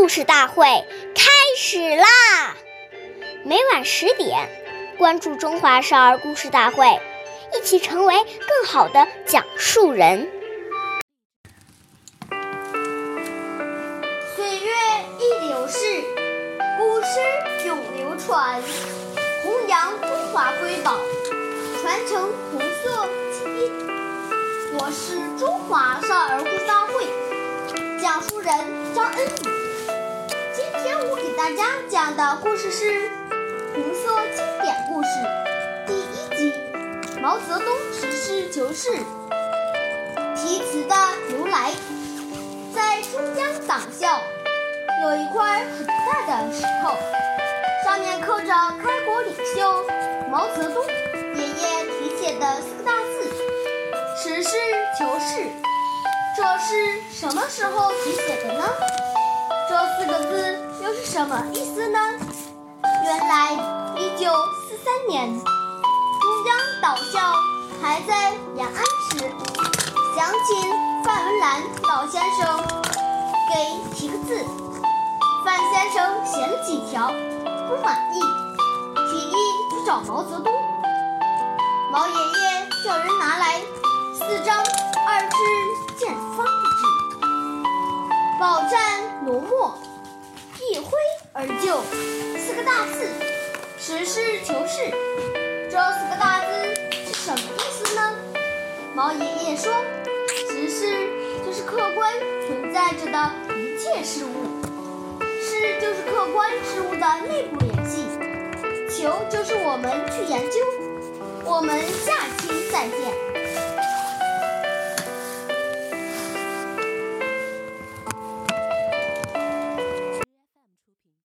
故事大会开始啦！每晚十点，关注《中华少儿故事大会》，一起成为更好的讲述人。岁月易流逝，古诗永流传，弘扬中华瑰宝，传承红色基因。我是中华少儿故事大会讲述人张恩宇。大家讲的故事是《红色经典故事》第一集《毛泽东实事求是》。题词的由来，在中央党校有一块很大的石头，上面刻着开国领袖毛泽东爷爷题写的四个大字“实事求是”。这是什么时候题写的呢？什么意思呢？原来，一九四三年，中央党校还在延安时，想请范文澜老先生给题个字。范先生写了几条，不满意，提议去找毛泽东。毛爷爷叫人拿来四张二尺见方而就，四个大字“实事求是”。这四个大字是什么意思呢？毛爷爷说：“实事就是客观存在着的一切事物，事就是客观事物的内部联系，求就是我们去研究。”我们下期再见。